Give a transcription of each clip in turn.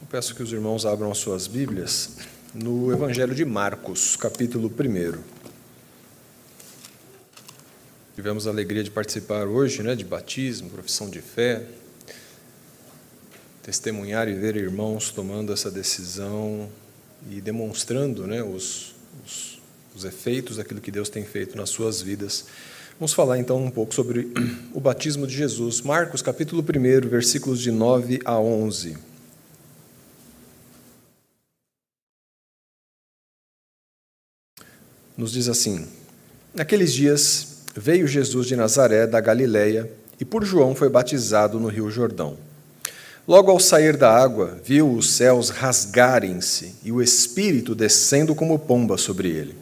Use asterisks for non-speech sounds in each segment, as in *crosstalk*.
Eu peço que os irmãos abram as suas Bíblias no Evangelho de Marcos, capítulo 1. Tivemos a alegria de participar hoje né, de batismo, profissão de fé, testemunhar e ver irmãos tomando essa decisão e demonstrando né, os, os, os efeitos daquilo que Deus tem feito nas suas vidas. Vamos falar então um pouco sobre *clears throat* o batismo de Jesus. Marcos, capítulo 1, versículos de 9 a 11. Nos diz assim: Naqueles dias veio Jesus de Nazaré, da Galiléia, e por João foi batizado no Rio Jordão. Logo ao sair da água, viu os céus rasgarem-se e o Espírito descendo como pomba sobre ele.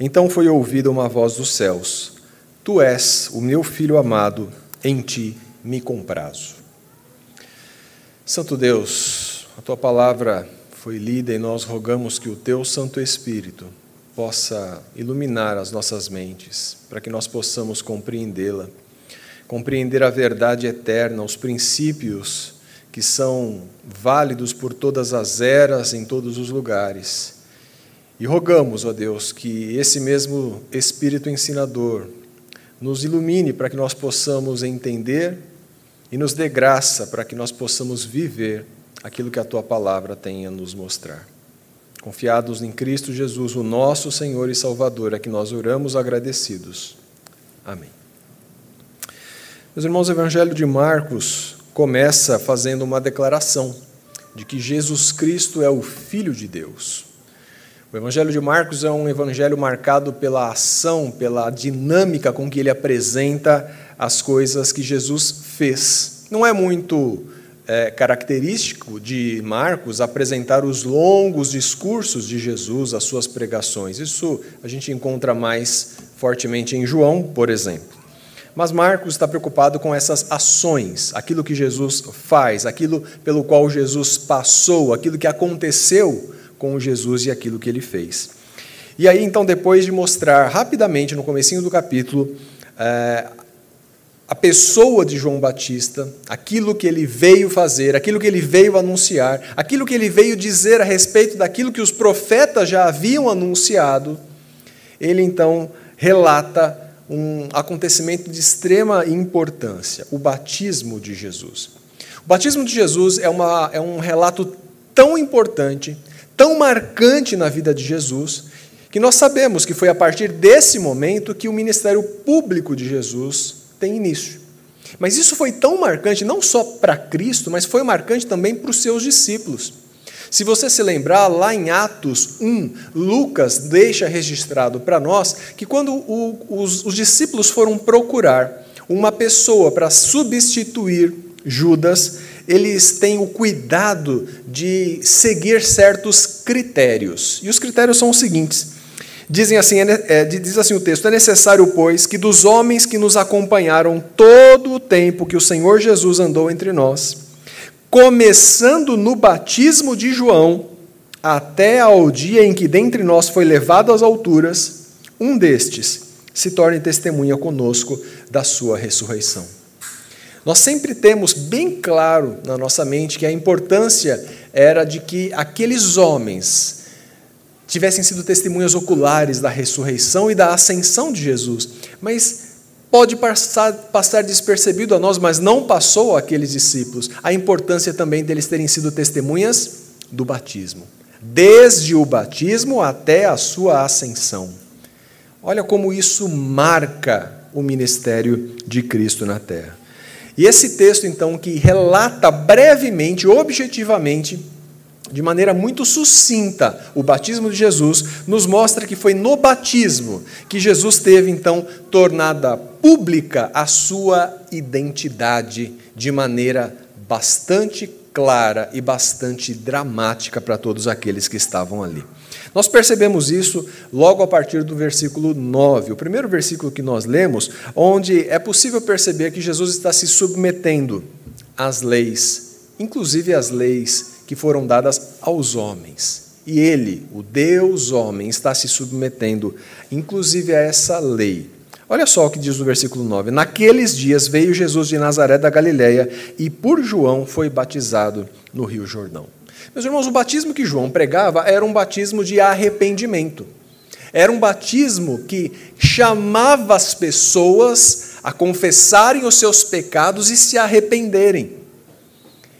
Então foi ouvida uma voz dos céus: Tu és o meu filho amado, em ti me comprazo. Santo Deus, a tua palavra foi lida e nós rogamos que o teu Santo Espírito possa iluminar as nossas mentes, para que nós possamos compreendê-la, compreender a verdade eterna, os princípios que são válidos por todas as eras, em todos os lugares. E rogamos, ó Deus, que esse mesmo Espírito ensinador nos ilumine para que nós possamos entender e nos dê graça para que nós possamos viver aquilo que a tua palavra tem a nos mostrar. Confiados em Cristo Jesus, o nosso Senhor e Salvador, é que nós oramos agradecidos. Amém. Meus irmãos, o Evangelho de Marcos começa fazendo uma declaração de que Jesus Cristo é o Filho de Deus. O Evangelho de Marcos é um evangelho marcado pela ação, pela dinâmica com que ele apresenta as coisas que Jesus fez. Não é muito é, característico de Marcos apresentar os longos discursos de Jesus, as suas pregações. Isso a gente encontra mais fortemente em João, por exemplo. Mas Marcos está preocupado com essas ações, aquilo que Jesus faz, aquilo pelo qual Jesus passou, aquilo que aconteceu com Jesus e aquilo que ele fez. E aí, então, depois de mostrar rapidamente, no comecinho do capítulo, é, a pessoa de João Batista, aquilo que ele veio fazer, aquilo que ele veio anunciar, aquilo que ele veio dizer a respeito daquilo que os profetas já haviam anunciado, ele então relata um acontecimento de extrema importância, o batismo de Jesus. O batismo de Jesus é, uma, é um relato tão importante, tão marcante na vida de Jesus, que nós sabemos que foi a partir desse momento que o ministério público de Jesus tem início. Mas isso foi tão marcante não só para Cristo, mas foi marcante também para os seus discípulos. Se você se lembrar, lá em Atos 1, Lucas deixa registrado para nós que quando o, os, os discípulos foram procurar uma pessoa para substituir Judas, eles têm o cuidado de seguir certos critérios. E os critérios são os seguintes: Dizem assim, é, é, diz assim o texto: É necessário, pois, que dos homens que nos acompanharam todo o tempo que o Senhor Jesus andou entre nós, começando no batismo de João, até ao dia em que dentre nós foi levado às alturas, um destes se torne testemunha conosco da sua ressurreição. Nós sempre temos bem claro na nossa mente que a importância era de que aqueles homens tivessem sido testemunhas oculares da ressurreição e da ascensão de Jesus. Mas pode passar, passar despercebido a nós, mas não passou àqueles discípulos, a importância também deles terem sido testemunhas do batismo. Desde o batismo até a sua ascensão. Olha como isso marca o ministério de Cristo na terra. E esse texto, então, que relata brevemente, objetivamente, de maneira muito sucinta, o batismo de Jesus nos mostra que foi no batismo que Jesus teve então tornada pública a sua identidade de maneira bastante clara e bastante dramática para todos aqueles que estavam ali. Nós percebemos isso logo a partir do versículo 9, o primeiro versículo que nós lemos, onde é possível perceber que Jesus está se submetendo às leis, inclusive às leis que foram dadas aos homens. E ele, o Deus homem, está se submetendo, inclusive, a essa lei. Olha só o que diz no versículo 9: Naqueles dias veio Jesus de Nazaré da Galiléia e por João foi batizado no Rio Jordão. Meus irmãos, o batismo que João pregava era um batismo de arrependimento. Era um batismo que chamava as pessoas a confessarem os seus pecados e se arrependerem.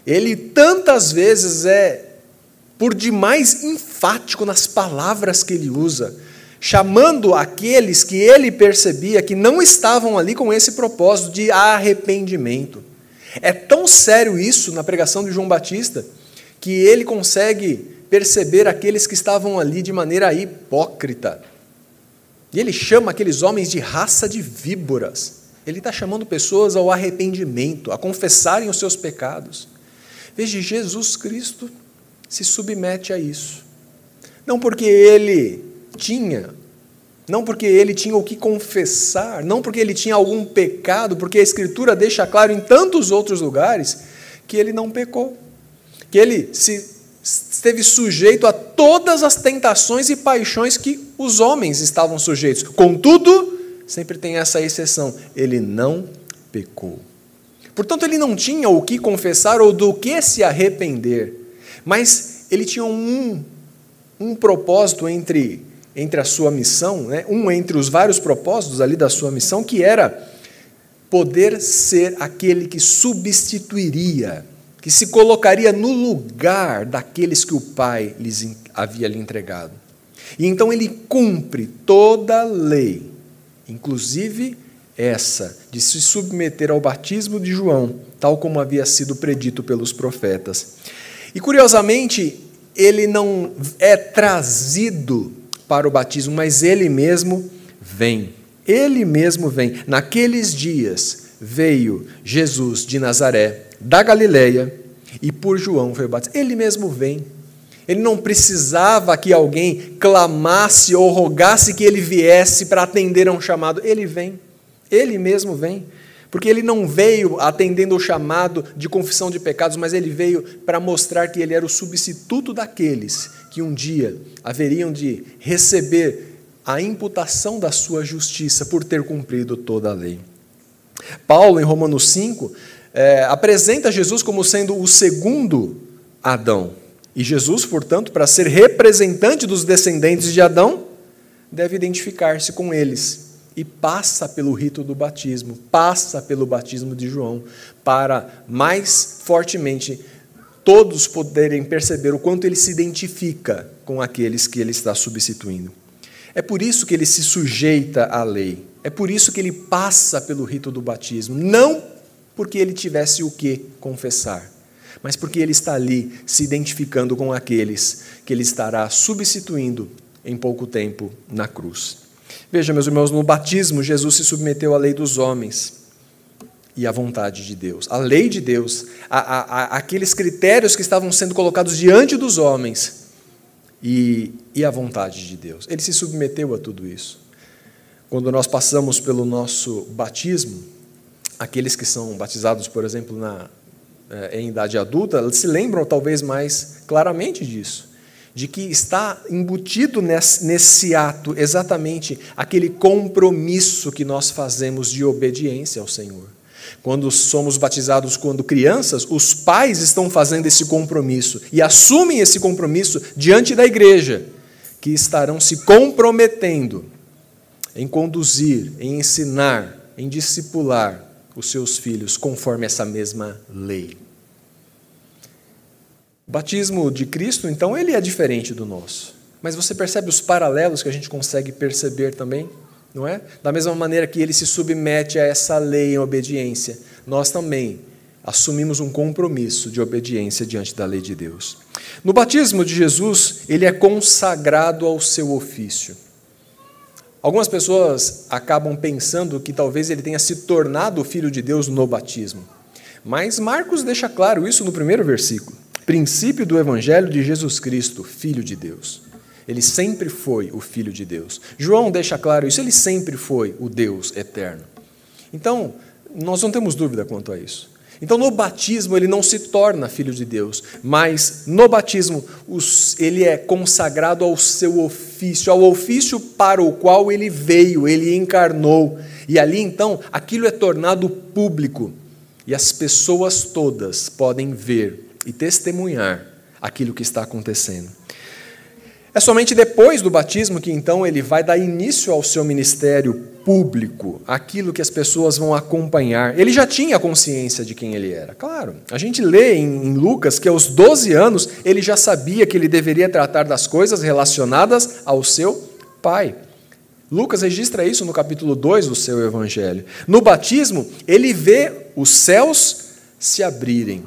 Ele tantas vezes é por demais enfático nas palavras que ele usa, chamando aqueles que ele percebia que não estavam ali com esse propósito de arrependimento. É tão sério isso na pregação de João Batista que ele consegue perceber aqueles que estavam ali de maneira hipócrita. E ele chama aqueles homens de raça de víboras. Ele está chamando pessoas ao arrependimento, a confessarem os seus pecados. Veja, Jesus Cristo se submete a isso. Não porque ele tinha, não porque ele tinha o que confessar, não porque ele tinha algum pecado, porque a Escritura deixa claro em tantos outros lugares que ele não pecou, que ele se esteve sujeito a todas as tentações e paixões que os homens estavam sujeitos. Contudo, sempre tem essa exceção: ele não pecou. Portanto, ele não tinha o que confessar ou do que se arrepender, mas ele tinha um, um propósito entre, entre a sua missão, né? um entre os vários propósitos ali da sua missão, que era poder ser aquele que substituiria que se colocaria no lugar daqueles que o Pai lhes havia lhe entregado. E então ele cumpre toda a lei, inclusive essa de se submeter ao batismo de João, tal como havia sido predito pelos profetas. E curiosamente, ele não é trazido para o batismo, mas ele mesmo vem. Ele mesmo vem. Naqueles dias veio Jesus de Nazaré da Galileia e por João foi batizado. Ele mesmo vem. Ele não precisava que alguém clamasse ou rogasse que ele viesse para atender a um chamado. Ele vem. Ele mesmo vem. Porque ele não veio atendendo o chamado de confissão de pecados, mas ele veio para mostrar que ele era o substituto daqueles que um dia haveriam de receber a imputação da sua justiça por ter cumprido toda a lei. Paulo, em Romanos 5, é, apresenta Jesus como sendo o segundo Adão. E Jesus, portanto, para ser representante dos descendentes de Adão, deve identificar-se com eles e passa pelo rito do batismo, passa pelo batismo de João, para mais fortemente todos poderem perceber o quanto ele se identifica com aqueles que ele está substituindo. É por isso que ele se sujeita à lei, é por isso que ele passa pelo rito do batismo, não porque ele tivesse o que confessar, mas porque ele está ali se identificando com aqueles que ele estará substituindo em pouco tempo na cruz. Veja, meus irmãos, no batismo, Jesus se submeteu à lei dos homens e à vontade de Deus. A lei de Deus, a, a, a, aqueles critérios que estavam sendo colocados diante dos homens e, e a vontade de Deus. Ele se submeteu a tudo isso. Quando nós passamos pelo nosso batismo, aqueles que são batizados, por exemplo, na, eh, em idade adulta, se lembram talvez mais claramente disso, de que está embutido nesse, nesse ato exatamente aquele compromisso que nós fazemos de obediência ao Senhor. Quando somos batizados quando crianças, os pais estão fazendo esse compromisso e assumem esse compromisso diante da igreja, que estarão se comprometendo em conduzir, em ensinar, em discipular os seus filhos conforme essa mesma lei. O batismo de Cristo, então, ele é diferente do nosso. Mas você percebe os paralelos que a gente consegue perceber também, não é? Da mesma maneira que ele se submete a essa lei em obediência, nós também assumimos um compromisso de obediência diante da lei de Deus. No batismo de Jesus, ele é consagrado ao seu ofício. Algumas pessoas acabam pensando que talvez ele tenha se tornado filho de Deus no batismo. Mas Marcos deixa claro isso no primeiro versículo. Princípio do evangelho de Jesus Cristo, filho de Deus. Ele sempre foi o filho de Deus. João deixa claro isso, ele sempre foi o Deus eterno. Então, nós não temos dúvida quanto a isso. Então, no batismo, ele não se torna filho de Deus, mas no batismo, ele é consagrado ao seu ofício, ao ofício para o qual ele veio, ele encarnou. E ali, então, aquilo é tornado público, e as pessoas todas podem ver e testemunhar aquilo que está acontecendo. É somente depois do batismo que então ele vai dar início ao seu ministério público, aquilo que as pessoas vão acompanhar. Ele já tinha consciência de quem ele era, claro. A gente lê em, Lucas que aos 12 anos ele já sabia que ele deveria tratar das coisas relacionadas ao seu pai. Lucas registra isso no capítulo 2 do seu evangelho. No batismo, ele vê os céus se abrirem.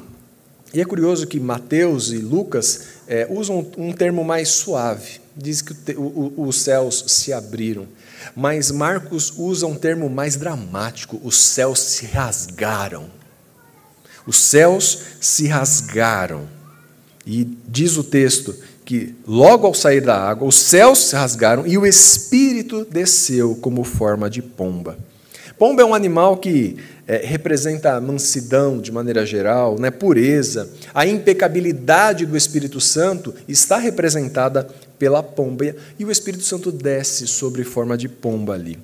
E é curioso que Mateus e Lucas é, usam um termo mais suave, diz que o, o, os céus se abriram. Mas Marcos usa um termo mais dramático: os céus se rasgaram. Os céus se rasgaram. E diz o texto que logo ao sair da água, os céus se rasgaram e o Espírito desceu como forma de pomba. Pomba é um animal que é, representa a mansidão de maneira geral, né, pureza. A impecabilidade do Espírito Santo está representada pela pomba e o Espírito Santo desce sobre forma de pomba ali.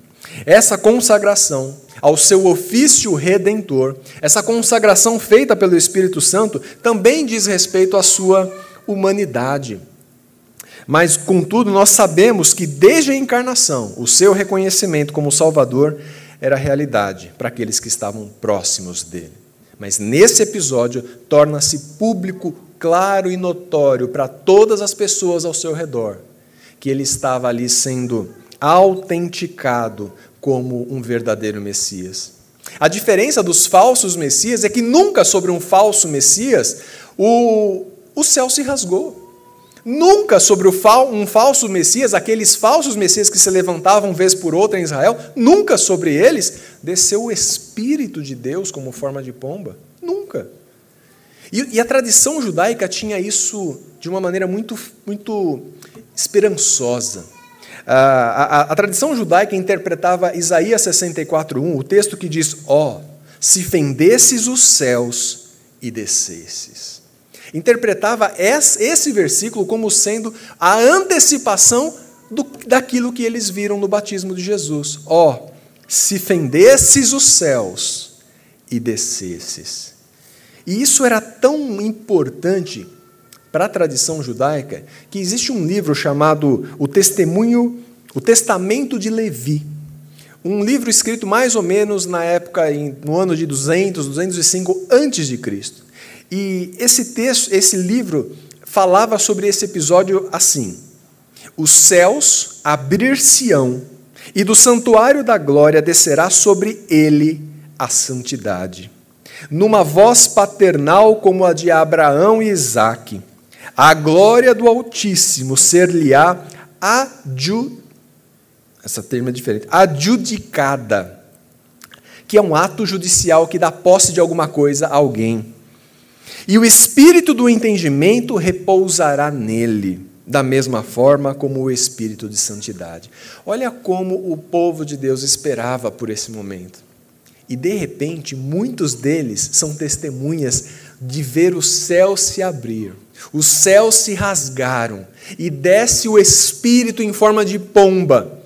Essa consagração ao seu ofício redentor, essa consagração feita pelo Espírito Santo, também diz respeito à sua humanidade. Mas, contudo, nós sabemos que desde a encarnação, o seu reconhecimento como Salvador era realidade para aqueles que estavam próximos dele. Mas nesse episódio torna-se público, claro e notório para todas as pessoas ao seu redor que ele estava ali sendo autenticado como um verdadeiro Messias. A diferença dos falsos Messias é que nunca sobre um falso Messias o, o céu se rasgou. Nunca sobre um falso Messias, aqueles falsos Messias que se levantavam vez por outra em Israel, nunca sobre eles desceu o Espírito de Deus como forma de pomba. Nunca. E, e a tradição judaica tinha isso de uma maneira muito, muito esperançosa. A, a, a, tradição judaica interpretava Isaías 64:1, o texto que diz: Ó, oh, se fendesses os céus e descesses interpretava esse versículo como sendo a antecipação do, daquilo que eles viram no batismo de Jesus. Ó, oh, se fendesses os céus e descesses. E isso era tão importante para a tradição judaica que existe um livro chamado O Testemunho, o Testamento de Levi. Um livro escrito mais ou menos na época, no ano de 200, 205 antes de Cristo. E esse texto, esse livro, falava sobre esse episódio assim: Os céus abrir-se-ão, e do santuário da glória descerá sobre ele a santidade. Numa voz paternal como a de Abraão e Isaque, a glória do Altíssimo ser-lhe-á adju... essa termo é diferente, adjudicada, que é um ato judicial que dá posse de alguma coisa a alguém. E o espírito do entendimento repousará nele, da mesma forma como o espírito de santidade. Olha como o povo de Deus esperava por esse momento. E de repente, muitos deles são testemunhas de ver o céu se abrir. Os céus se rasgaram e desce o espírito em forma de pomba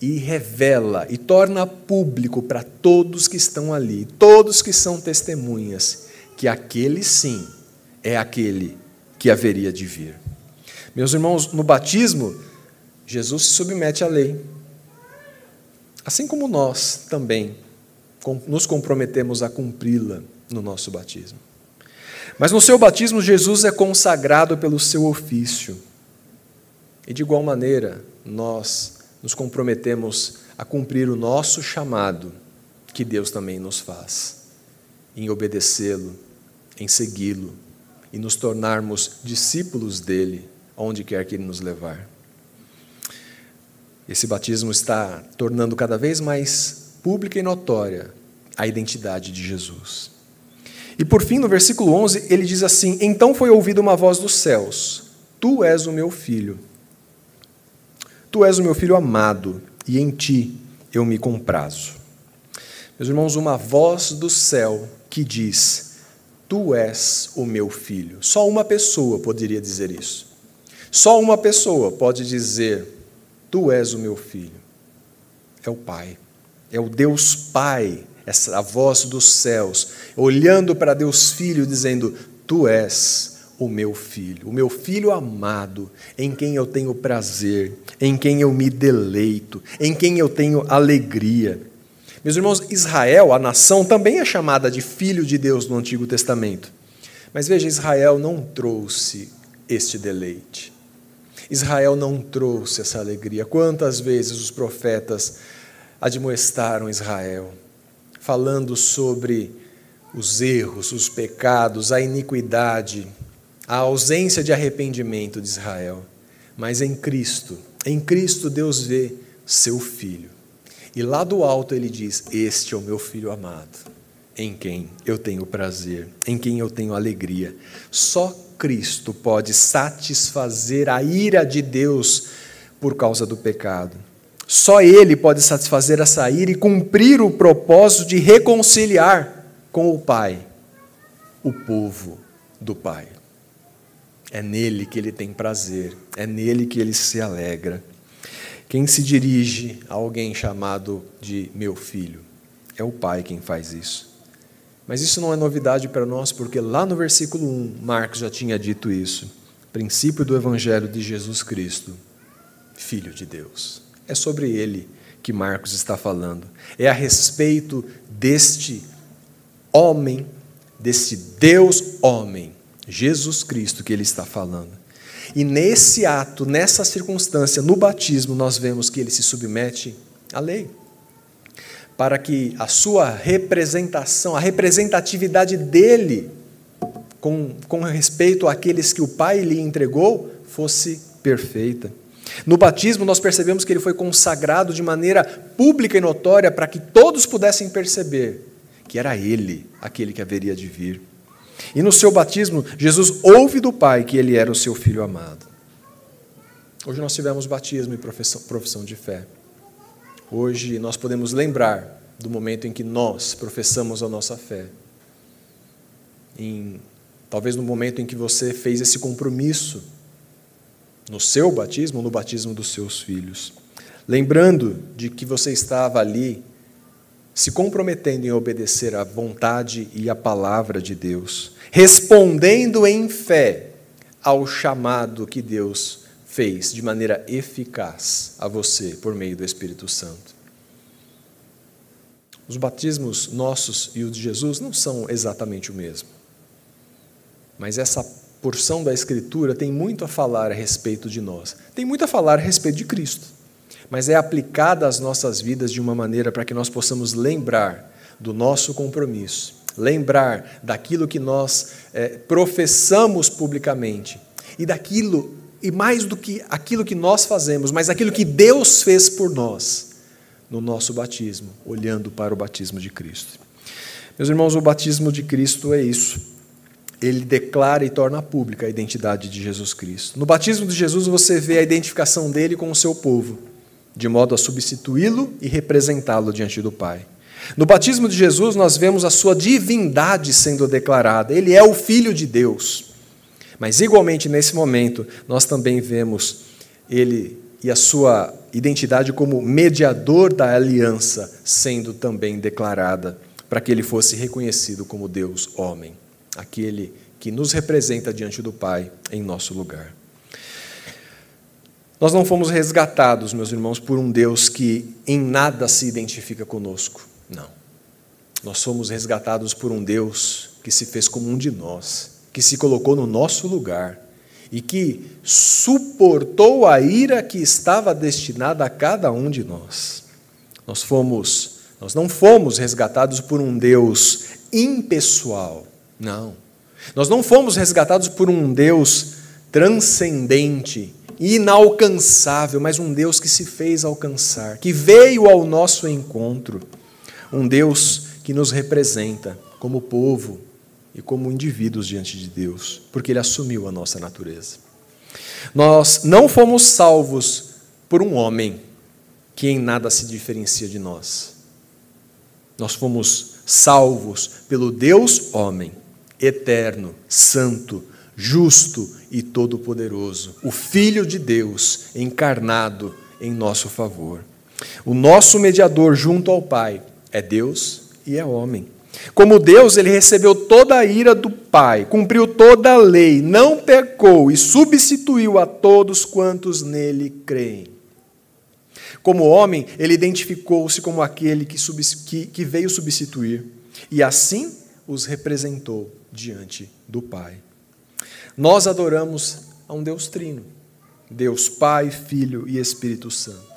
e revela e torna público para todos que estão ali, todos que são testemunhas, que aquele sim é aquele que haveria de vir. Meus irmãos, no batismo, Jesus se submete à lei. Assim como nós também nos comprometemos a cumpri-la no nosso batismo. Mas no seu batismo, Jesus é consagrado pelo seu ofício. E de igual maneira, nós nos comprometemos a cumprir o nosso chamado, que Deus também nos faz, em obedecê-lo em segui-lo e nos tornarmos discípulos dele, onde quer que ele nos levar. Esse batismo está tornando cada vez mais pública e notória a identidade de Jesus. E por fim, no versículo 11, ele diz assim: Então foi ouvida uma voz dos céus: Tu és o meu filho. Tu és o meu filho amado, e em ti eu me comprazo. Meus irmãos, uma voz do céu que diz: Tu és o meu filho. Só uma pessoa poderia dizer isso. Só uma pessoa pode dizer: Tu és o meu filho. É o Pai. É o Deus Pai, essa a voz dos céus, olhando para Deus Filho, dizendo: Tu és o meu filho, o meu filho amado, em quem eu tenho prazer, em quem eu me deleito, em quem eu tenho alegria. Meus irmãos, Israel, a nação, também é chamada de filho de Deus no Antigo Testamento. Mas veja, Israel não trouxe este deleite. Israel não trouxe essa alegria. Quantas vezes os profetas admoestaram Israel, falando sobre os erros, os pecados, a iniquidade, a ausência de arrependimento de Israel. Mas em Cristo, em Cristo Deus vê seu filho. E lá do alto ele diz: Este é o meu filho amado, em quem eu tenho prazer, em quem eu tenho alegria. Só Cristo pode satisfazer a ira de Deus por causa do pecado. Só Ele pode satisfazer essa ira e cumprir o propósito de reconciliar com o Pai o povo do Pai. É nele que ele tem prazer, é nele que ele se alegra. Quem se dirige a alguém chamado de meu filho? É o Pai quem faz isso. Mas isso não é novidade para nós, porque lá no versículo 1, Marcos já tinha dito isso. Princípio do Evangelho de Jesus Cristo, Filho de Deus. É sobre ele que Marcos está falando. É a respeito deste homem, deste Deus homem, Jesus Cristo, que ele está falando. E nesse ato, nessa circunstância, no batismo, nós vemos que ele se submete à lei. Para que a sua representação, a representatividade dele, com, com respeito àqueles que o Pai lhe entregou, fosse perfeita. No batismo, nós percebemos que ele foi consagrado de maneira pública e notória para que todos pudessem perceber que era ele aquele que haveria de vir. E no seu batismo, Jesus ouve do Pai que ele era o seu filho amado. Hoje nós tivemos batismo e profissão, de fé. Hoje nós podemos lembrar do momento em que nós professamos a nossa fé. Em, talvez no momento em que você fez esse compromisso no seu batismo no batismo dos seus filhos. Lembrando de que você estava ali se comprometendo em obedecer à vontade e à palavra de Deus, respondendo em fé ao chamado que Deus fez de maneira eficaz a você por meio do Espírito Santo. Os batismos nossos e os de Jesus não são exatamente o mesmo. Mas essa porção da Escritura tem muito a falar a respeito de nós, tem muito a falar a respeito de Cristo mas é aplicada às nossas vidas de uma maneira para que nós possamos lembrar do nosso compromisso, lembrar daquilo que nós é, professamos publicamente e daquilo, e mais do que aquilo que nós fazemos, mas aquilo que Deus fez por nós no nosso batismo, olhando para o batismo de Cristo. Meus irmãos, o batismo de Cristo é isso. Ele declara e torna pública a identidade de Jesus Cristo. No batismo de Jesus, você vê a identificação dele com o seu povo de modo a substituí-lo e representá-lo diante do Pai. No batismo de Jesus, nós vemos a sua divindade sendo declarada. Ele é o Filho de Deus. Mas, igualmente, nesse momento, nós também vemos ele e a sua identidade como mediador da aliança sendo também declarada, para que ele fosse reconhecido como Deus homem, aquele que nos representa diante do Pai em nosso lugar. Nós não fomos resgatados, meus irmãos, por um Deus que em nada se identifica conosco. Não. Nós fomos resgatados por um Deus que se fez como um de nós, que se colocou no nosso lugar e que suportou a ira que estava destinada a cada um de nós. Nós fomos, nós não fomos resgatados por um Deus impessoal. Não. Nós não fomos resgatados por um Deus transcendente, inalcançável, mas um Deus que se fez alcançar, que veio ao nosso encontro, um Deus que nos representa como povo e como indivíduos diante de Deus, porque Ele assumiu a nossa natureza. Nós não fomos salvos por um homem que em nada se diferencia de nós. Nós fomos salvos pelo Deus homem, eterno, santo, justo e todo-poderoso, o Filho de Deus encarnado em nosso favor. O nosso mediador junto ao Pai é Deus e é homem. Como Deus, ele recebeu toda a ira do Pai, cumpriu toda a lei, não pecou e substituiu a todos quantos nele creem. Como homem, ele identificou-se como aquele que, que, que veio substituir e assim os representou diante do Pai. Nós adoramos a um Deus trino, Deus Pai, Filho e Espírito Santo.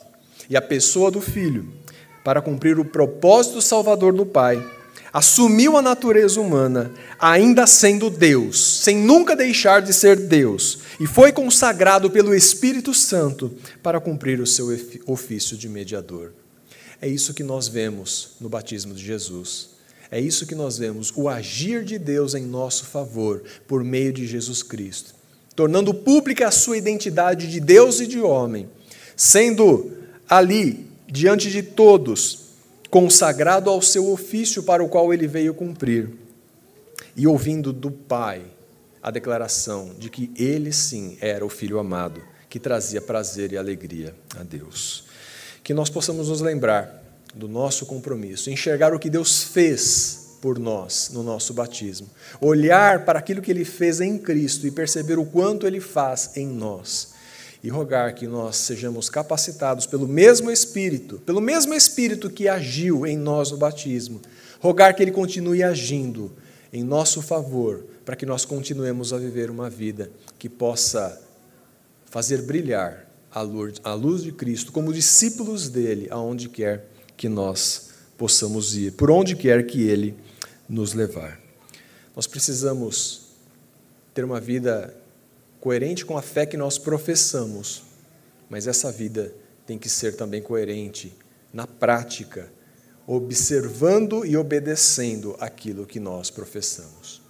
E a pessoa do Filho, para cumprir o propósito salvador do Pai, assumiu a natureza humana, ainda sendo Deus, sem nunca deixar de ser Deus, e foi consagrado pelo Espírito Santo para cumprir o seu ofício de mediador. É isso que nós vemos no batismo de Jesus. É isso que nós vemos, o agir de Deus em nosso favor, por meio de Jesus Cristo, tornando pública a sua identidade de Deus e de homem, sendo ali, diante de todos, consagrado ao seu ofício para o qual ele veio cumprir, e ouvindo do Pai a declaração de que ele sim era o filho amado, que trazia prazer e alegria a Deus. Que nós possamos nos lembrar do nosso compromisso, enxergar o que Deus fez por nós no nosso batismo, olhar para aquilo que ele fez em Cristo e perceber o quanto ele faz em nós e rogar que nós sejamos capacitados pelo mesmo Espírito, pelo mesmo Espírito que agiu em nós no batismo, rogar que ele continue agindo em nosso favor, para que nós continuemos a viver uma vida que possa fazer brilhar a luz de Cristo como discípulos dele, aonde quer que nós possamos ir, por onde quer que ele nos levar. Nós precisamos ter uma vida coerente com a fé que nós professamos, mas essa vida tem que ser também coerente na prática, observando e obedecendo aquilo que nós professamos.